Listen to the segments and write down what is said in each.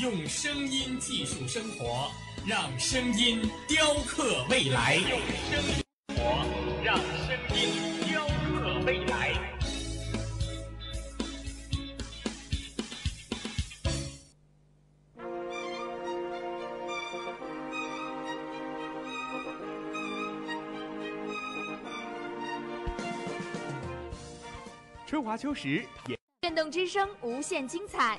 用声音技术生活，让声音雕刻未来。用声音活，让声音雕刻未来。春华秋实，电动之声无限精彩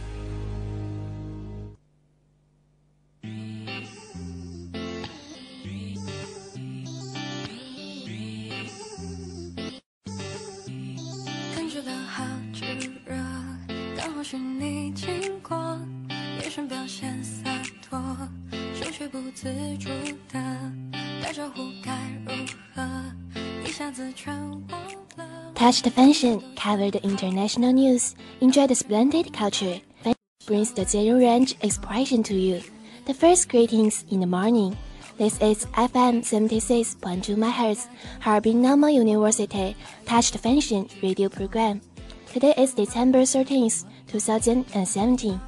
Touch the function, cover the international news, enjoy the splendid culture. brings the zero range expression to you. The first greetings in the morning. This is FM 76.2 MHz, Harbin Normal University Touch the Function radio program. Today is December 13th, 2017.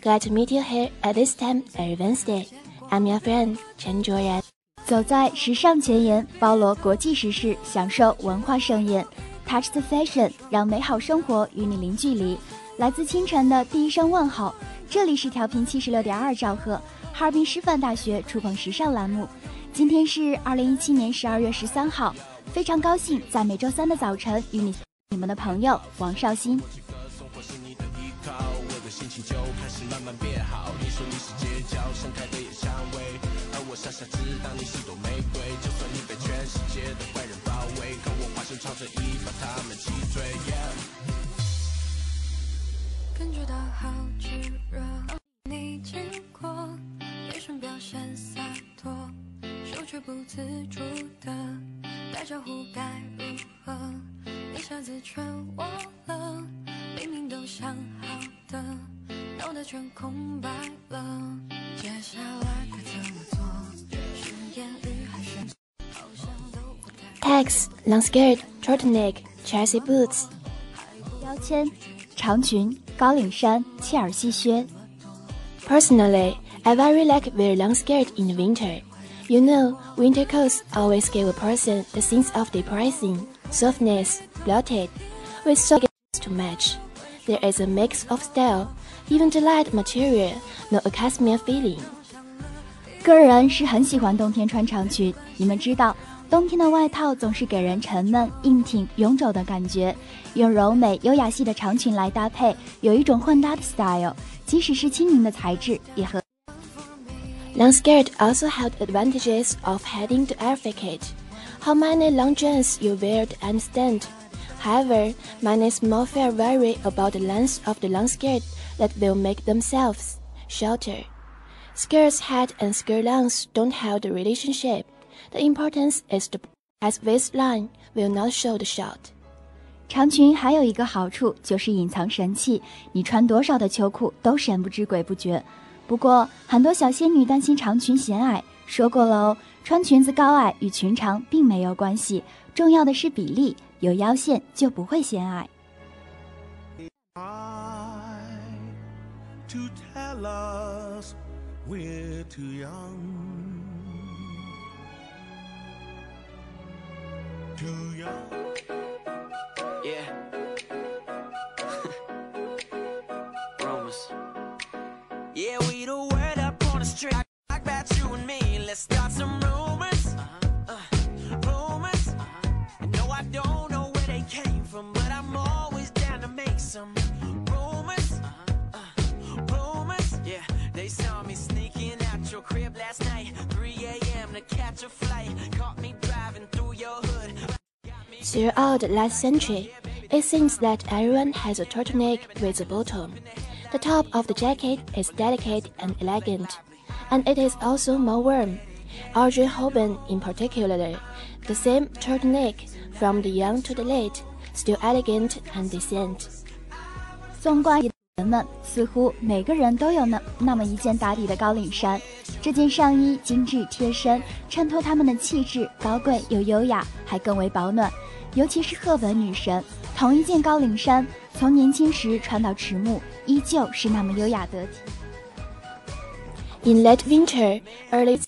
Glad to meet you here at this time every Wednesday. I'm your friend 陈卓然走在时尚前沿，包罗国际时事，享受文化盛宴。Touch the fashion，让美好生活与你零距离。来自清晨的第一声问候，这里是调频七十六点二兆赫，哈尔滨师范大学触碰时尚栏目。今天是二零一七年十二月十三号，非常高兴在每周三的早晨与你，你们的朋友王绍兴。心情就开始慢慢变好。你说你是街角盛开的野蔷薇，而我傻傻知道你是朵玫瑰。就算你被全世界的坏人包围，可我化身超人一把，他们击退。感觉到好炙热，你经过，眼神表现。却不自主的打招呼，该如何？一下子全忘了，明明都想好的，脑袋全空白了，接下来该怎么做？Tags, long skirt, turtleneck, Chelsea boots. 标签、长裙、高领衫、切尔西靴。Personally, I very like wear long skirt in the winter. You know, winter coats always give a person the sense of depressing, softness, bloated, with sockets to match. There is a mix of style, even the light material, no a cashmere feeling. 个人是很喜欢冬天穿长裙，你们知道。冬天的外套总是给人沉闷、硬挺、臃肿的感觉，用柔美、优雅系的长裙来搭配，有一种混搭的 style。即使是轻盈的材质，也和。 Long skirt also have advantages of heading the outfit. How many long johns you wear to understand? However, many small fair vary about the length of the long skirt that will make themselves shorter. Skirt's head and skirt length don't have the relationship. The importance is the as waistline will not show the short。长裙还有一个好处就是隐藏神气，你穿多少的秋裤都神不知鬼不觉。 不过很多小仙女担心长裙显矮，说过了哦，穿裙子高矮与裙长并没有关系，重要的是比例，有腰线就不会显矮。Yeah, we the word up on the street. Talk about you and me. Let's start some rumors. Uh, rumors. No, I don't know where they came from, but I'm always down to make some rumors. Uh, rumors. Yeah, they saw me sneaking out your crib last night. 3 a.m. to catch a flight. Caught me driving through your hood. Throughout the last century, it seems that everyone has a turtleneck with a bottom. The top of the jacket is delicate and elegant, and it is also more warm. Audrey Hepburn, in particular, the same turtleneck from the young to the late, still elegant and decent. 纵观人们，似乎每个人都有那那么一件打底的高领衫。这件上衣精致贴身，衬托他们的气质高贵又优雅，还更为保暖。尤其是赫本女神，同一件高领衫， 从年轻时穿到迟暮，依旧是那么优雅得体。In late winter, early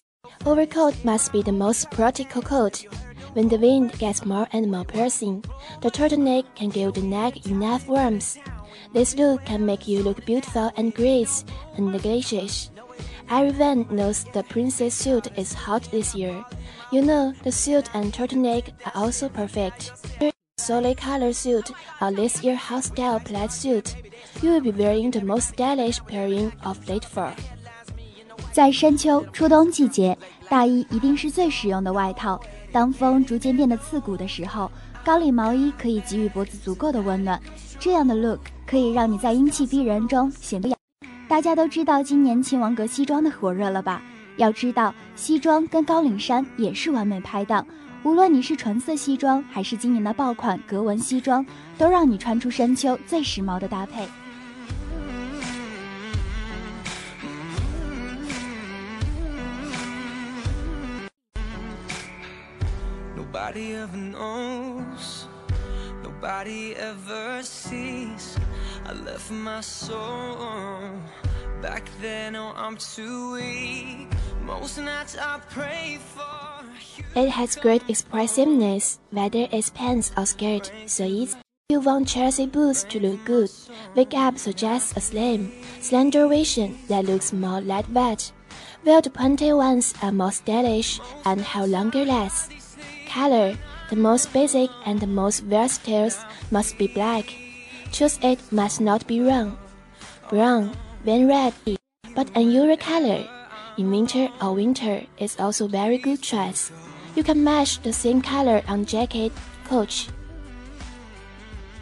overcoat must be the most practical coat. When the wind gets more and more piercing, the turtleneck can give the neck enough warmth. This look can make you look beautiful and grace and gracious. Everyone knows the princess suit is hot this year. You know, the suit and turtleneck are also perfect. Solid color suit or this year house style plaid suit, you will be wearing the most stylish pairing of late fall. 在深秋、初冬季节，大衣一定是最实用的外套。当风逐渐变得刺骨的时候，高领毛衣可以给予脖子足够的温暖。这样的 look 可以让你在英气逼人中显得。大家都知道今年亲王格西装的火热了吧？要知道，西装跟高领衫也是完美拍档。无论你是纯色西装，还是今年的爆款格纹西装，都让你穿出深秋最时髦的搭配。Nobody ever knows, nobody ever sees. I left my soul back then. Oh, I'm too weak. Most nights I pray for. It has great expressiveness, whether it's pants or skirt, so it's you want Chelsea boots to look good. Wake up suggests a slim, slender version that looks more lightweight, while the pointed ones are more stylish and have longer legs. Color, the most basic and the most versatile, must be black. Choose it must not be wrong. Brown, when red, but unusual color. In winter or winter is also very good choice. You can match the same color on jacket, coat.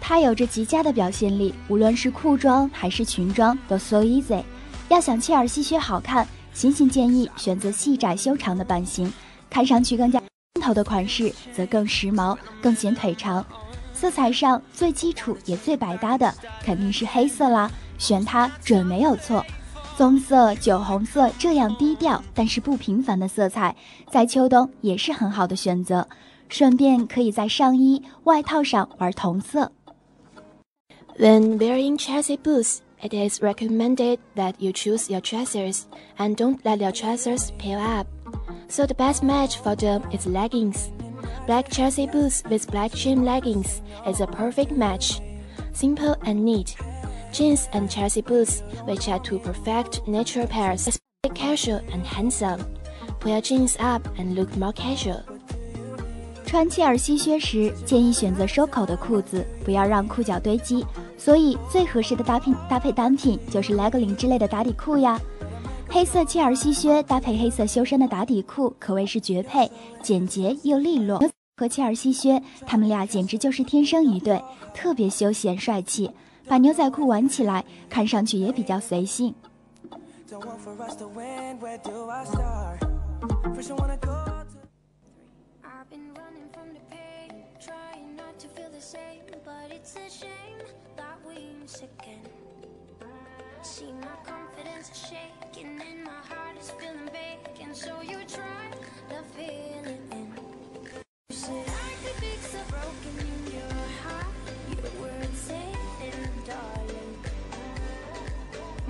它有着极佳的表现力，无论是裤装还是裙装都 so easy。要想切尔西靴好看，星星建议选择细窄修长的版型，看上去更加头的款式则更时髦，更显腿长。色彩上最基础也最百搭的肯定是黑色啦，选它准没有错。棕色、酒红色这样低调但是不平凡的色彩，在秋冬也是很好的选择。顺便可以在上衣、外套上玩同色。 When wearing Chelsea boots, it is recommended that you choose your trousers and don't let your trousers peel up. So the best match for them is leggings. Black Chelsea boots with black trim leggings is a perfect match. Simple and neat. Jeans and Chelsea boots, which are two perfect natural pairs, is casual and handsome. Pull your jeans up and look more casual. 穿切尔西靴时，建议选择收口的裤子，不要让裤脚堆积。所以最合适的搭配搭配单品就是 legging 之类的打底裤呀。黑色切尔西靴搭配黑色修身的打底裤，可谓是绝配，简洁又利落。和切尔西靴，他们俩简直就是天生一对，特别休闲帅气。把牛仔裤挽起来，看上去也比较随性。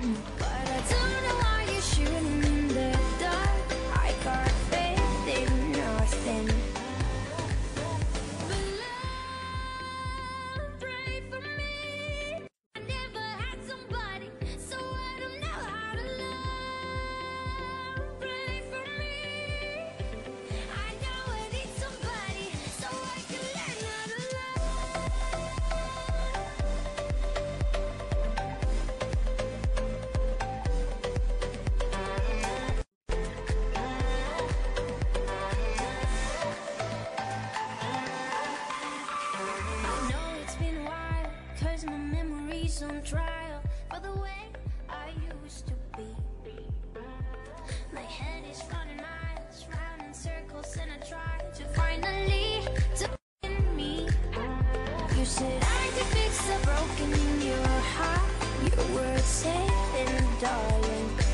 Mm. Said I could fix a broken in your heart. You weren't saying, darling.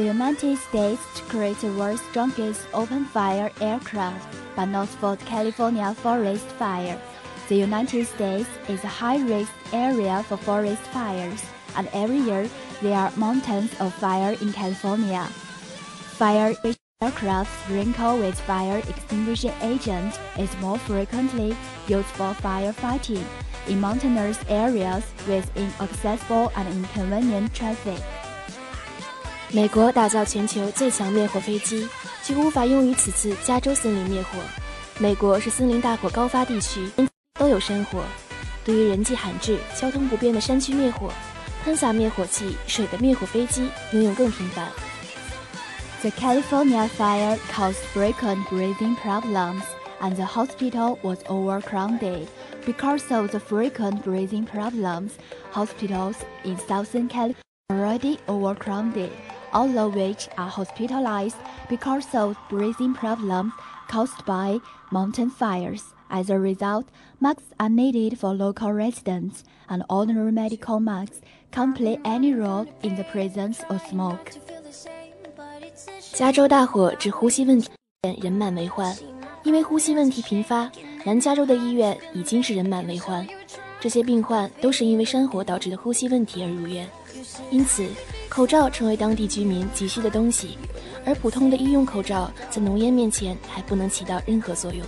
The United States to create the world's strongest open-fire aircraft, but not for California forest fire. The United States is a high-risk area for forest fires, and every year there are mountains of fire in California. Fire aircraft sprinkled with fire extinguishing agent is more frequently used for firefighting in mountainous areas with inaccessible and inconvenient traffic. 美国打造全球最强灭火飞机，却无法用于此次加州森林灭火。美国是森林大火高发地区，都有山火。对于人迹罕至、交通不便的山区灭火，喷洒灭火器、水的灭火飞机应用更频繁。The California fire caused frequent breathing problems, and the hospital was overcrowded. Because of the frequent breathing problems, hospitals in Southern California already overcrowded all of which are hospitalized because of breathing problems caused by mountain fires. As a result, masks are needed for local residents, and ordinary medical masks can't play any role in the presence of smoke. 加州大火致呼吸问题，人满为患。因为呼吸问题频发，南加州的医院已经是人满为患。这些病患都是因为山火导致的呼吸问题而入院，因此。口罩成为当地居民急需的东西，而普通的医用口罩在浓烟面前还不能起到任何作用。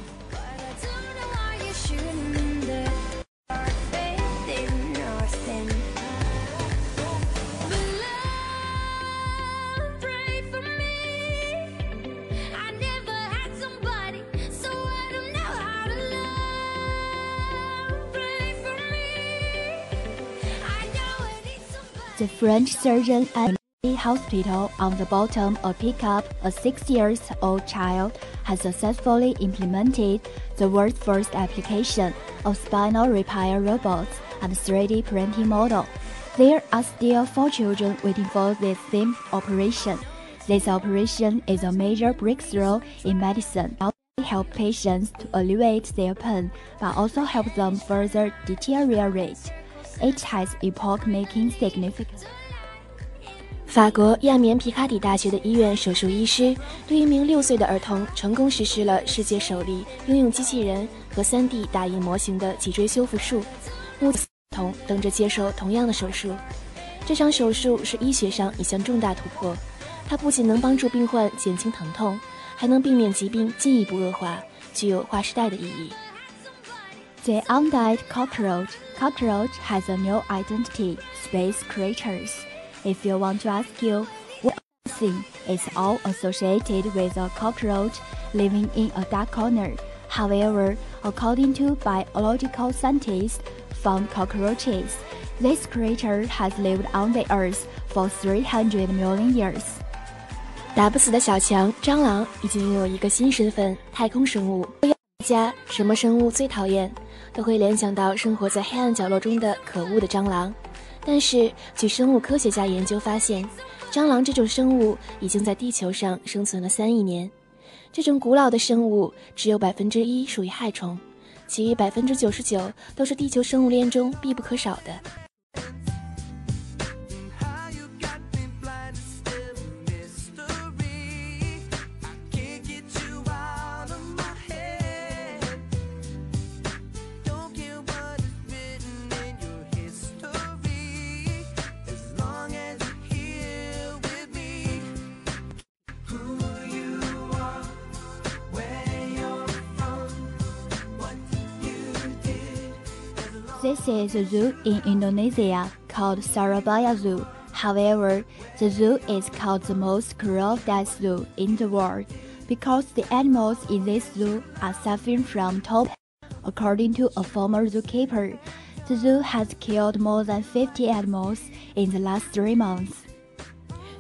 French surgeon at the hospital on the bottom of pickup a six years old child has successfully implemented the world's first application of spinal repair robots and 3D printing model. There are still four children waiting for this same operation. This operation is a major breakthrough in medicine. It helps patients to alleviate their pain, but also help them further deteriorate. It has epoch-making significance. 法国亚棉皮卡底大学的医院手术医师对一名六岁的儿童成功实施了世界首例应用机器人和 3D 打印模型的脊椎修复术。目前，童等着接受同样的手术。这场手术是医学上一项重大突破，它不仅能帮助病患减轻疼痛，还能避免疾病进一步恶化，具有划时代的意义。The undead cockroach. Cockroach has a new identity. Space creatures. If you want to ask you what thing is all associated with a cockroach living in a dark corner. However, according to biological scientists found cockroaches, this creature has lived on the earth for 300 million years. 打不死的小强蟑螂已经拥有一个新身份——太空生物。家什么生物最讨厌， 都会联想到生活在黑暗角落中的可恶的蟑螂。但是，据生物科学家研究发现，蟑螂这种生物已经在地球上生存了三亿年。这种古老的生物只有百分之一属于害虫，其余百分之九十九都是地球生物链中必不可少的。This is a zoo in Indonesia called Surabaya Zoo. However, the zoo is called the most cruel death zoo in the world because the animals in this zoo are suffering from top. According to a former zookeeper, the zoo has killed more than 50 animals in the last three months.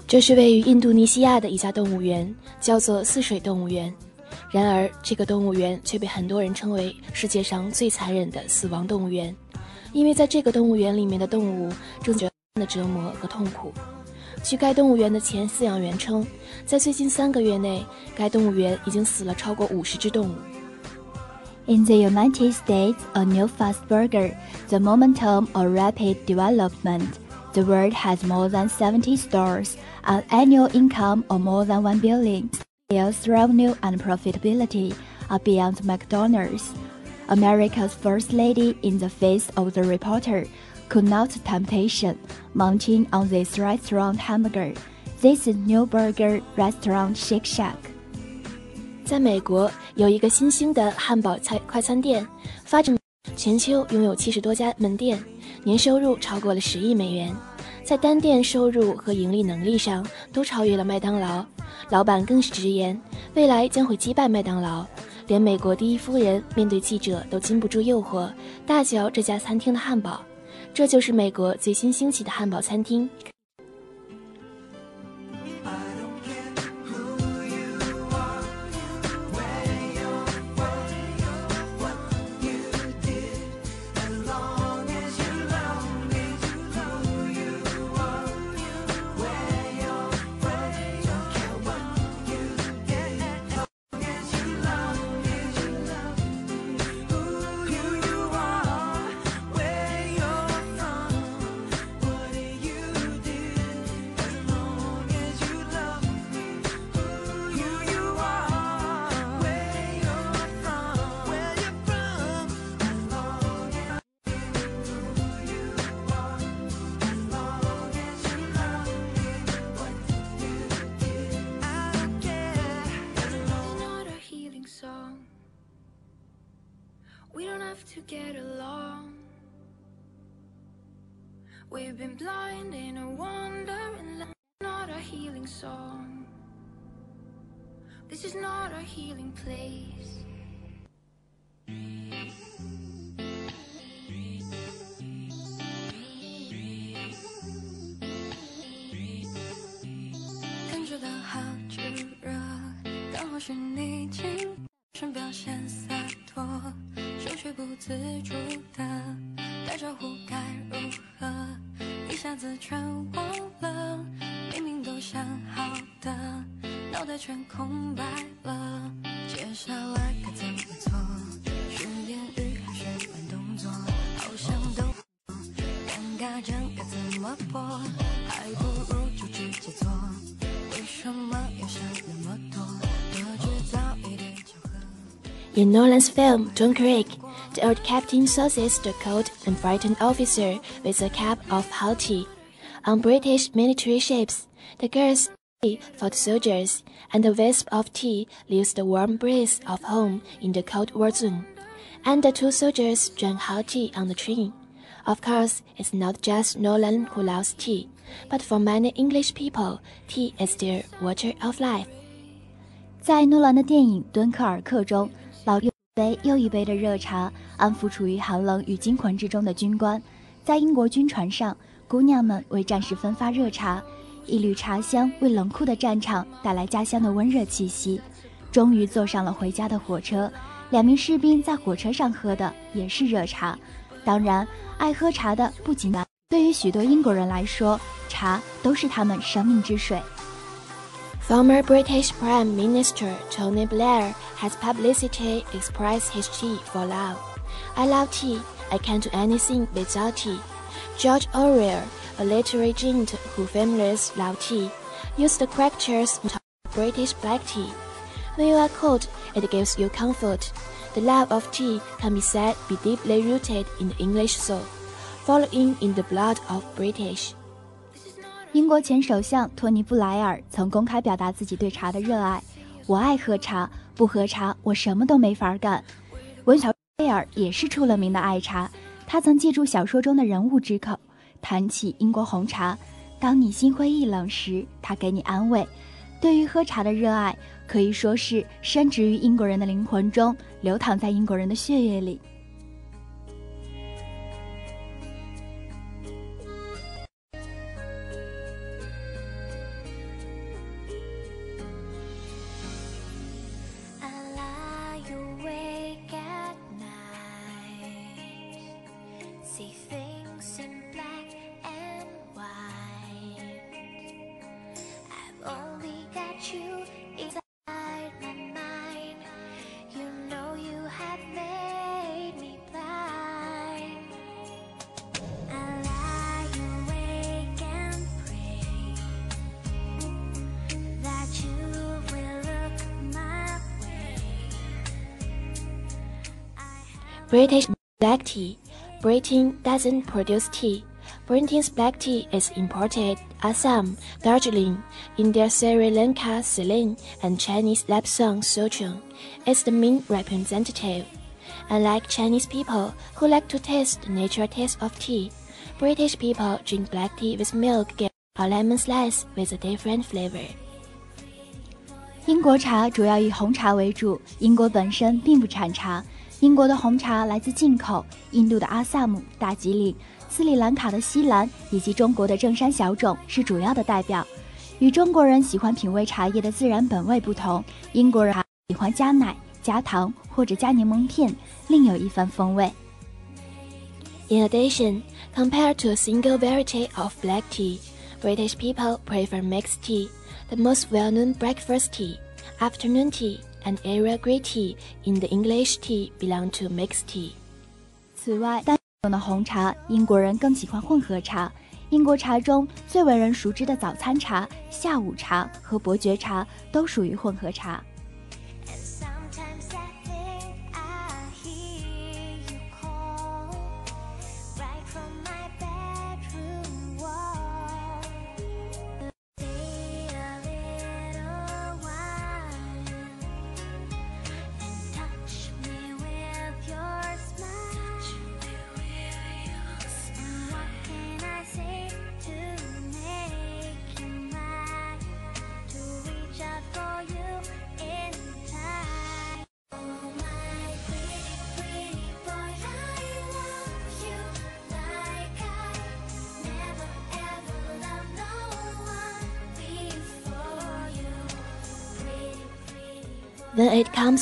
这是位于印度尼西亚的一家动物园，叫做泗水动物园。然而，这个动物园却被很多人称为世界上最残忍的死亡动物园。 因为在这个动物园里面的动物正觉的折磨和痛苦。据该动物园的前饲养员称，在最近三个月内，该动物园已经死了超过五十只动物。In the United States, a new fast burger, the momentum of rapid development. The world has more than 70 stores, an annual income of more than 1 billion. Sales revenue and profitability are beyond McDonald's. America's first lady in the face of the reporter could not temptation mounting on this restaurant hamburger. This is New Burger Restaurant Shake Shack. 在美国有一个新兴的汉堡菜快餐店，发展全球拥有七十多家门店，年收入超过了十亿美元，在单店收入和盈利能力上都超越了麦当劳。老板更是直言，未来将会击败麦当劳。连美国第一夫人面对记者都禁不住诱惑，大嚼这家餐厅的汉堡。这就是美国最新兴起的汉堡餐厅。We've been blind in a wandering land, not a healing song. This is not a healing place. In Nolan's film John Craig. The old captain sauces the cold and frightened officer with a cup of hot tea. On British military ships, the girls for the soldiers, and the wisp of tea leaves the warm breeze of home in the cold war zone. And the two soldiers drank hot tea on the train. Of course, it's not just Nolan who loves tea, but for many English people, tea is their water of life. 在诺兰的电影《敦刻尔克》中， 老六。杯又一杯的热茶，安抚处于寒冷与惊魂之中的军官。在英国军船上，姑娘们为战士分发热茶，一缕茶香为冷酷的战场带来家乡的温热气息。终于坐上了回家的火车，两名士兵在火车上喝的也是热茶。当然，爱喝茶的不仅对于许多英国人来说，茶都是他们生命之水。Former British Prime Minister Tony Blair has publicly expressed his tea for love. I love tea. I can't do anything without tea. George Orwell, a literary giant who famously loved tea, used the characters British black tea. When you are cold, it gives you comfort. The love of tea can be said be deeply rooted in the English soul, following in the blood of British. 英国前首相托尼·布莱尔曾公开表达自己对茶的热爱：“我爱喝茶，不喝茶我什么都没法干。”文小贝尔也是出了名的爱茶，他曾借助小说中的人物之口谈起英国红茶。当你心灰意冷时，他给你安慰。对于喝茶的热爱，可以说是深植于英国人的灵魂中，流淌在英国人的血液里。British black tea. Britain doesn't produce tea. Britain's black tea is imported Assam, Darjeeling, India Sri Lanka Ceylon, and Chinese Lapsang Souchong. It's the main representative. Unlike Chinese people who like to taste the natural taste of tea, British people drink black tea with milk or lemon slice with a different flavor. 英国茶主要以红茶为主，英国本身并不产茶。 英国的红茶来自进口，印度的阿萨姆、大吉岭、斯里兰卡的西兰以及中国的正山小种是主要的代表。与中国人喜欢品味茶叶的自然本味不同，英国人喜欢加奶、加糖或者加柠檬片，另有一番风味。In addition, compared to a single variety of black tea, British people prefer mixed tea, the most well-known breakfast tea, afternoon tea. And Area Grey Tea in the English tea belong to mixed tea. 此外，单种的红茶，英国人更喜欢混合茶。英国茶中最为人熟知的早餐茶、下午茶和伯爵茶都属于混合茶。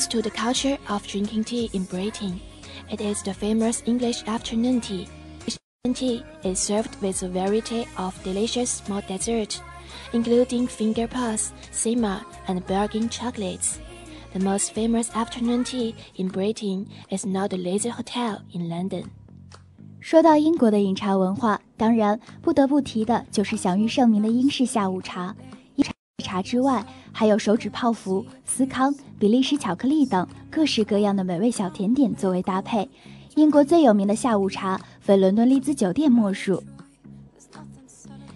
it comes to the culture of drinking tea in Britain, it is the famous English afternoon tea. Tea is served with a variety of delicious small desserts, including finger puffs, sima, and Belgian chocolates. The most famous afternoon tea in Britain is now the Laser Hotel in London. 说到英国的饮茶文化，当然不得不提的就是享誉盛名的英式下午茶。 茶之外，还有手指泡芙、司康、比利时巧克力等各式各样的美味小甜点作为搭配。英国最有名的下午茶，非伦敦丽兹酒店莫属。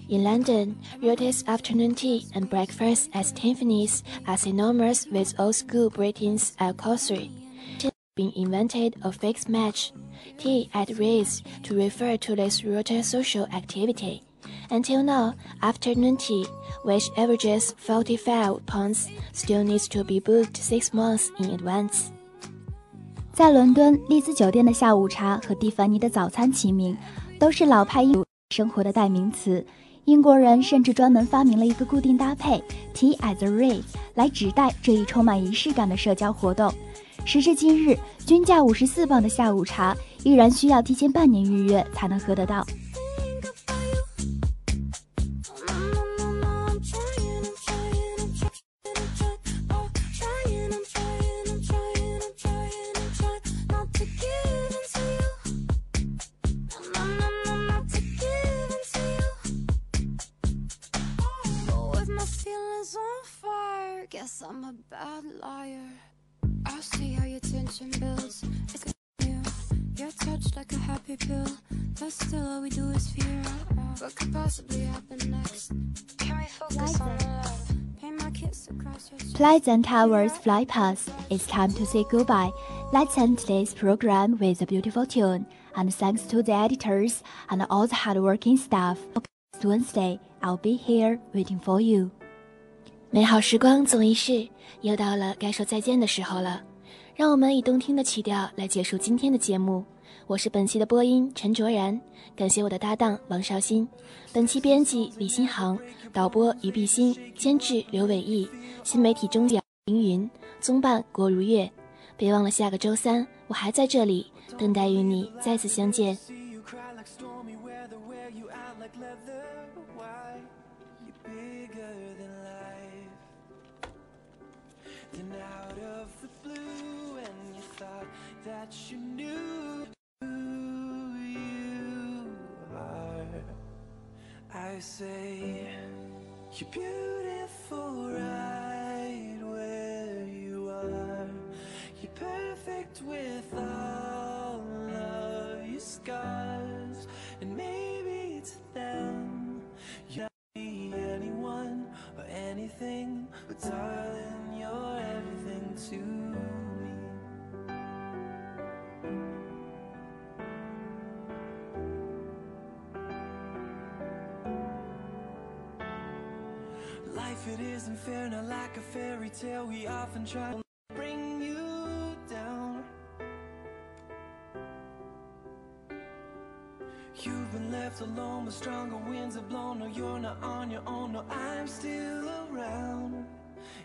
In London, Ruth's afternoon tea and breakfast at Tiffany's are synonymous with old school Britain's alcohol. Being invented a fixed match, tea at Ritz to refer to this routine social activity. Until now, afternoon tea, which averages 45 pounds, still needs to be booked six months in advance. 在伦敦，丽兹酒店的下午茶和蒂凡尼的早餐齐名，都是老派英生活的代名词。英国人甚至专门发明了一个固定搭配 “Tea at the Ritz” 来指代这一充满仪式感的社交活动。时至今日，均价五十四磅的下午茶依然需要提前半年预约才能喝得到。Pleasant hours fly past. It's time to say goodbye. Let's end today's program with a beautiful tune. And thanks to the editors and all the hardworking staff. Next Wednesday, I'll be here waiting for you. 美好时光总一逝，又到了该说再见的时候了。让我们以动听的曲调来结束今天的节目。 我是本期的播音陈卓然，感谢我的搭档王绍兴，本期编辑李新航，导播于碧欣，监制刘伟毅，新媒体中奖凌云，综办郭如月。别忘了下个周三我还在这里，等待与你再次相见。See you cry I say, you're beautiful It isn't fair, not like a fairy tale. We often try to bring you down. You've been left alone, but stronger winds have blown. No, you're not on your own. No, I'm still around.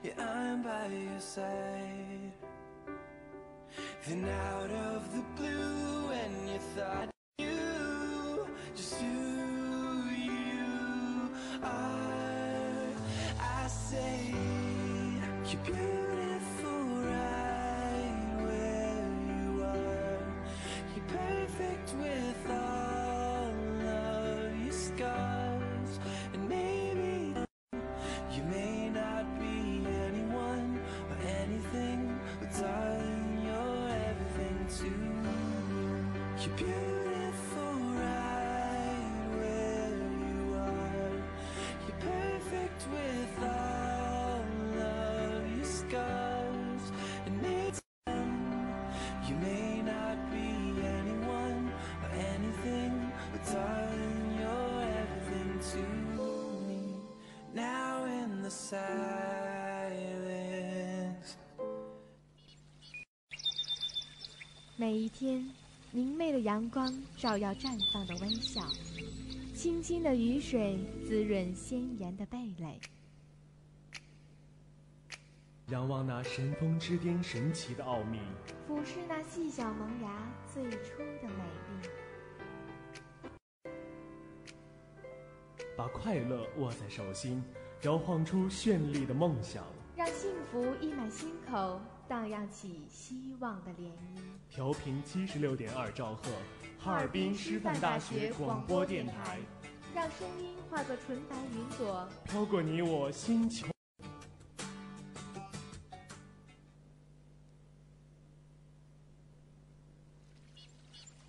Yeah, I'm by your side. Then out of the blue, and you thought you're beautiful right where you are. You're perfect with all of your scars, and maybe you may not be anyone or anything, but darling, you're everything to me. Beautiful 每一天，明媚的阳光照耀绽放的微笑，清新的雨水滋润鲜艳的蓓蕾。仰望那神峰之巅神奇的奥秘，俯视那细小萌芽最初的美丽，把快乐握在手心，摇晃出绚丽的梦想。让幸福溢满心口，荡漾起希望的涟漪。调频七十六点二兆赫，哈尔滨师范大学广播电台，让声音化作纯白云朵，飘过你我星球。